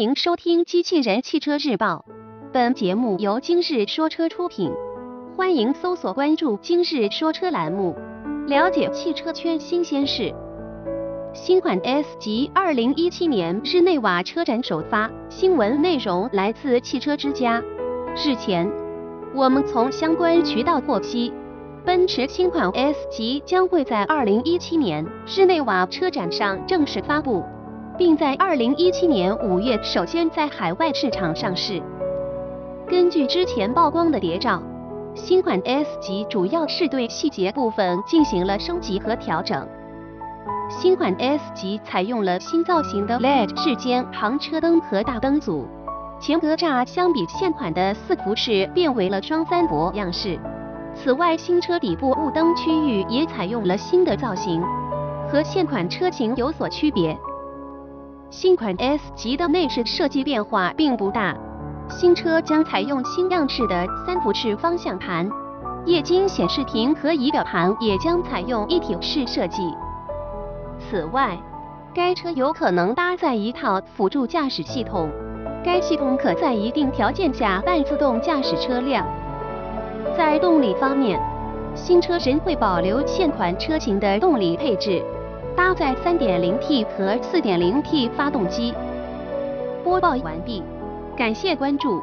迎收听《机器人汽车日报》，本节目由今日说车出品。欢迎搜索关注“今日说车”栏目，了解汽车圈新鲜事。新款 S 级2017年日内瓦车展首发，新闻内容来自汽车之家。日前，我们从相关渠道获悉，奔驰新款 S 级将会在2017年日内瓦车展上正式发布。并在二零一七年五月首先在海外市场上市。根据之前曝光的谍照，新款 S 级主要是对细节部分进行了升级和调整。新款 S 级采用了新造型的 LED 日间行车灯和大灯组，前格栅相比现款的四幅式变为了双三博样式。此外，新车底部雾灯区域也采用了新的造型，和现款车型有所区别。新款 S 级的内饰设计变化并不大，新车将采用新样式的三辐式方向盘，液晶显示屏和仪表盘也将采用一体式设计。此外，该车有可能搭载一套辅助驾驶系统，该系统可在一定条件下半自动驾驶车辆。在动力方面，新车仍会保留现款车型的动力配置。搭载 3.0T 和 4.0T 发动机。播报完毕，感谢关注。